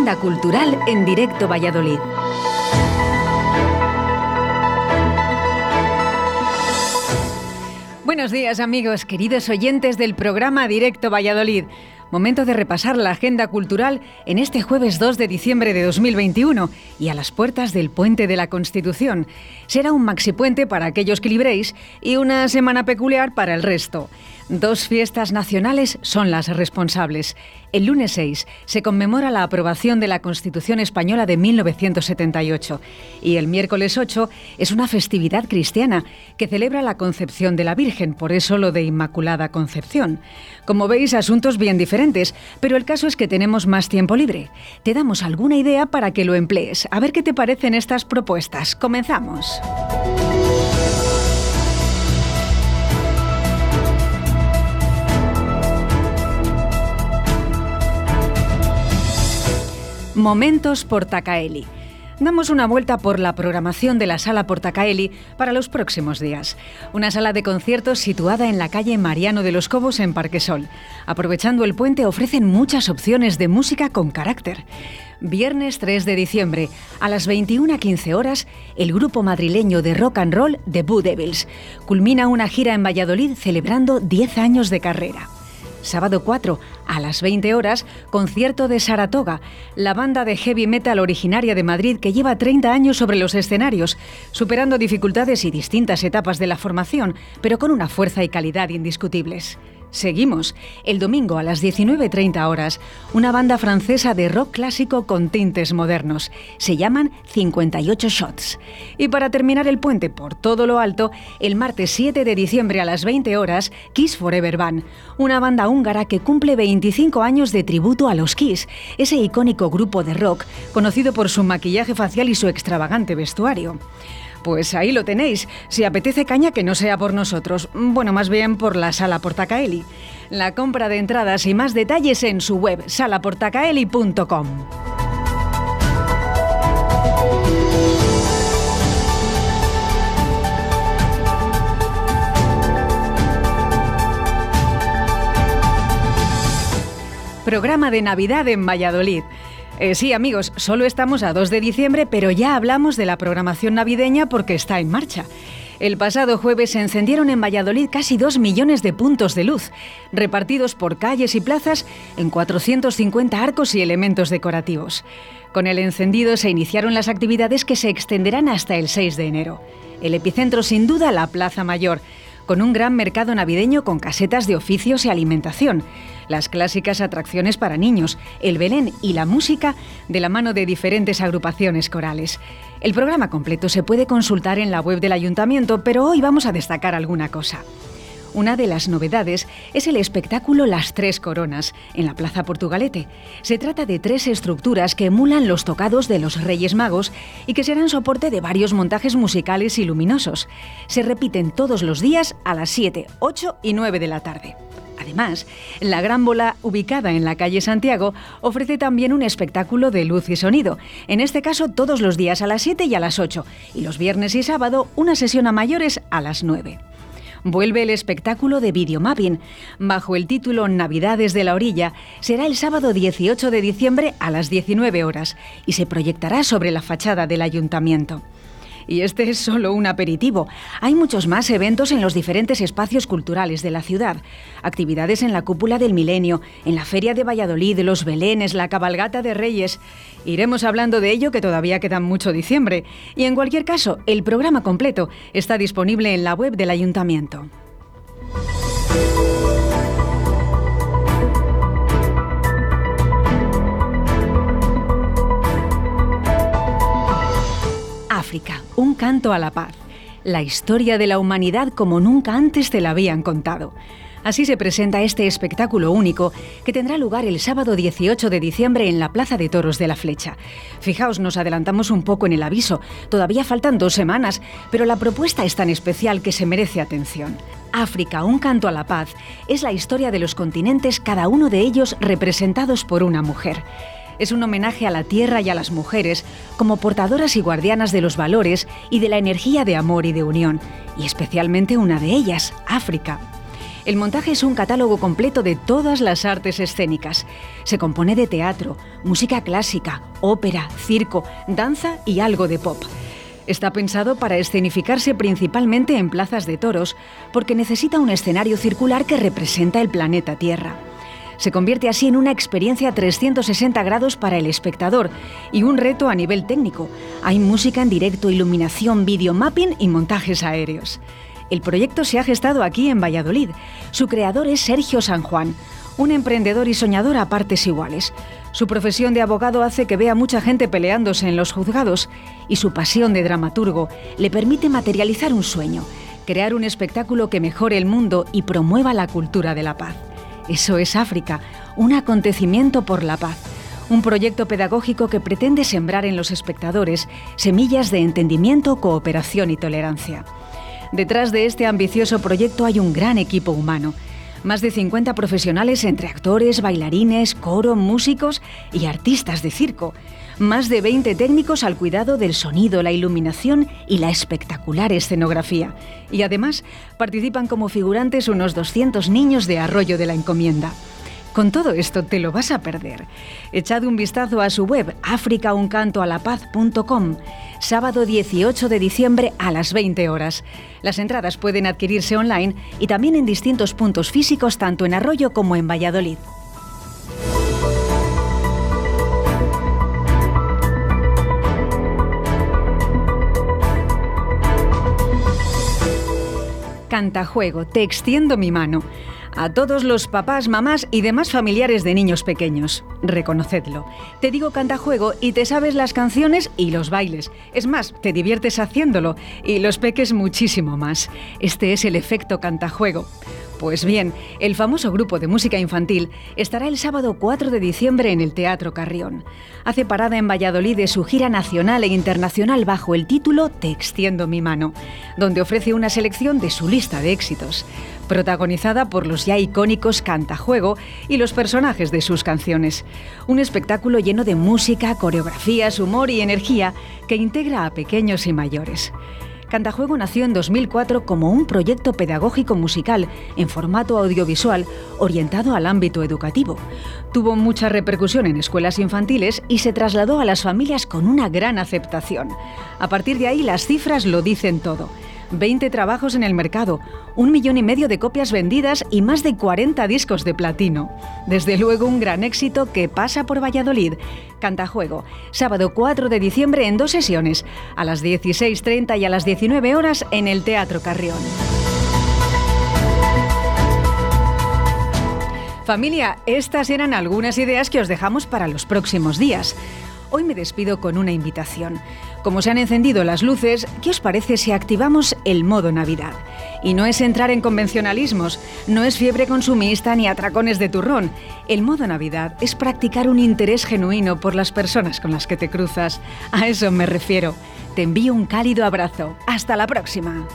agenda cultural en directo Valladolid. Buenos días amigos, queridos oyentes del programa Directo Valladolid. Momento de repasar la agenda cultural en este jueves 2 de diciembre de 2021 y a las puertas del Puente de la Constitución. Será un maxipuente para aquellos que libréis y una semana peculiar para el resto. Dos fiestas nacionales son las responsables. El lunes 6 se conmemora la aprobación de la Constitución Española de 1978 y el miércoles 8 es una festividad cristiana que celebra la concepción de la Virgen, por eso lo de Inmaculada Concepción. Como veis, asuntos bien diferentes, pero el caso es que tenemos más tiempo libre. Te damos alguna idea para que lo emplees. A ver qué te parecen estas propuestas. Comenzamos. Momentos Portacaeli. Damos una vuelta por la programación de la Sala Portacaeli para los próximos días. Una sala de conciertos situada en la calle Mariano de los Cobos en Parquesol. Aprovechando el puente ofrecen muchas opciones de música con carácter. Viernes 3 de diciembre, a las 21.15 horas, el grupo madrileño de rock and roll The Boo Devils culmina una gira en Valladolid celebrando 10 años de carrera. Sábado 4, a las 20 horas, concierto de Saratoga, la banda de heavy metal originaria de Madrid que lleva 30 años sobre los escenarios, superando dificultades y distintas etapas de la formación, pero con una fuerza y calidad indiscutibles. Seguimos. El domingo a las 19.30 horas, una banda francesa de rock clásico con tintes modernos. Se llaman 58 Shots. Y para terminar el puente por todo lo alto, el martes 7 de diciembre a las 20 horas, Kiss Forever Band, una banda húngara que cumple 25 años de tributo a los Kiss, ese icónico grupo de rock conocido por su maquillaje facial y su extravagante vestuario. Pues ahí lo tenéis. Si apetece caña, que no sea por nosotros. Bueno, más bien por la Sala Portacaeli. La compra de entradas y más detalles en su web salaportacaeli.com. Programa de Navidad en Valladolid. Eh, sí, amigos, solo estamos a 2 de diciembre, pero ya hablamos de la programación navideña porque está en marcha. El pasado jueves se encendieron en Valladolid casi 2 millones de puntos de luz, repartidos por calles y plazas en 450 arcos y elementos decorativos. Con el encendido se iniciaron las actividades que se extenderán hasta el 6 de enero. El epicentro sin duda la Plaza Mayor, con un gran mercado navideño con casetas de oficios y alimentación, las clásicas atracciones para niños, el Belén y la música de la mano de diferentes agrupaciones corales. El programa completo se puede consultar en la web del ayuntamiento, pero hoy vamos a destacar alguna cosa. Una de las novedades es el espectáculo Las Tres Coronas, en la Plaza Portugalete. Se trata de tres estructuras que emulan los tocados de los Reyes Magos y que serán soporte de varios montajes musicales y luminosos. Se repiten todos los días a las 7, 8 y 9 de la tarde. Además, la Gran Bola, ubicada en la calle Santiago, ofrece también un espectáculo de luz y sonido, en este caso todos los días a las 7 y a las 8, y los viernes y sábado una sesión a mayores a las 9 vuelve el espectáculo de videomapping. Bajo el título Navidades de la Orilla, será el sábado 18 de diciembre a las 19 horas y se proyectará sobre la fachada del ayuntamiento. Y este es solo un aperitivo. Hay muchos más eventos en los diferentes espacios culturales de la ciudad. Actividades en la cúpula del milenio, en la Feria de Valladolid, los Belenes, la cabalgata de Reyes. Iremos hablando de ello que todavía queda mucho diciembre. Y en cualquier caso, el programa completo está disponible en la web del ayuntamiento. Un canto a la paz. La historia de la humanidad como nunca antes te la habían contado. Así se presenta este espectáculo único que tendrá lugar el sábado 18 de diciembre en la Plaza de Toros de la Flecha. Fijaos, nos adelantamos un poco en el aviso. Todavía faltan dos semanas, pero la propuesta es tan especial que se merece atención. África, un canto a la paz, es la historia de los continentes, cada uno de ellos representados por una mujer es un homenaje a la tierra y a las mujeres como portadoras y guardianas de los valores y de la energía de amor y de unión, y especialmente una de ellas, África. El montaje es un catálogo completo de todas las artes escénicas. Se compone de teatro, música clásica, ópera, circo, danza y algo de pop. Está pensado para escenificarse principalmente en plazas de toros, porque necesita un escenario circular que representa el planeta Tierra. Se convierte así en una experiencia 360 grados para el espectador y un reto a nivel técnico. Hay música en directo, iluminación, videomapping y montajes aéreos. El proyecto se ha gestado aquí en Valladolid. Su creador es Sergio San Juan, un emprendedor y soñador a partes iguales. Su profesión de abogado hace que vea mucha gente peleándose en los juzgados y su pasión de dramaturgo le permite materializar un sueño, crear un espectáculo que mejore el mundo y promueva la cultura de la paz. Eso es África, un acontecimiento por la paz, un proyecto pedagógico que pretende sembrar en los espectadores semillas de entendimiento, cooperación y tolerancia. Detrás de este ambicioso proyecto hay un gran equipo humano, más de 50 profesionales entre actores, bailarines, coro, músicos y artistas de circo más de 20 técnicos al cuidado del sonido, la iluminación y la espectacular escenografía. Y además participan como figurantes unos 200 niños de Arroyo de la Encomienda. Con todo esto te lo vas a perder. Echad un vistazo a su web africauncantoalapaz.com, sábado 18 de diciembre a las 20 horas. Las entradas pueden adquirirse online y también en distintos puntos físicos tanto en Arroyo como en Valladolid. Cantajuego, te extiendo mi mano. A todos los papás, mamás y demás familiares de niños pequeños, reconocedlo. Te digo cantajuego y te sabes las canciones y los bailes. Es más, te diviertes haciéndolo y los peques muchísimo más. Este es el efecto cantajuego. Pues bien, el famoso grupo de música infantil estará el sábado 4 de diciembre en el Teatro Carrión. Hace parada en Valladolid de su gira nacional e internacional bajo el título Te extiendo mi mano, donde ofrece una selección de su lista de éxitos, protagonizada por los ya icónicos Cantajuego y los personajes de sus canciones. Un espectáculo lleno de música, coreografías, humor y energía que integra a pequeños y mayores. Cantajuego nació en 2004 como un proyecto pedagógico musical en formato audiovisual orientado al ámbito educativo. Tuvo mucha repercusión en escuelas infantiles y se trasladó a las familias con una gran aceptación. A partir de ahí las cifras lo dicen todo. 20 trabajos en el mercado, un millón y medio de copias vendidas y más de 40 discos de platino. Desde luego un gran éxito que pasa por Valladolid. Cantajuego, sábado 4 de diciembre en dos sesiones, a las 16.30 y a las 19 horas en el Teatro Carrión. Familia, estas eran algunas ideas que os dejamos para los próximos días. Hoy me despido con una invitación. Como se han encendido las luces, ¿qué os parece si activamos el modo Navidad? Y no es entrar en convencionalismos, no es fiebre consumista ni atracones de turrón. El modo Navidad es practicar un interés genuino por las personas con las que te cruzas. A eso me refiero. Te envío un cálido abrazo. Hasta la próxima.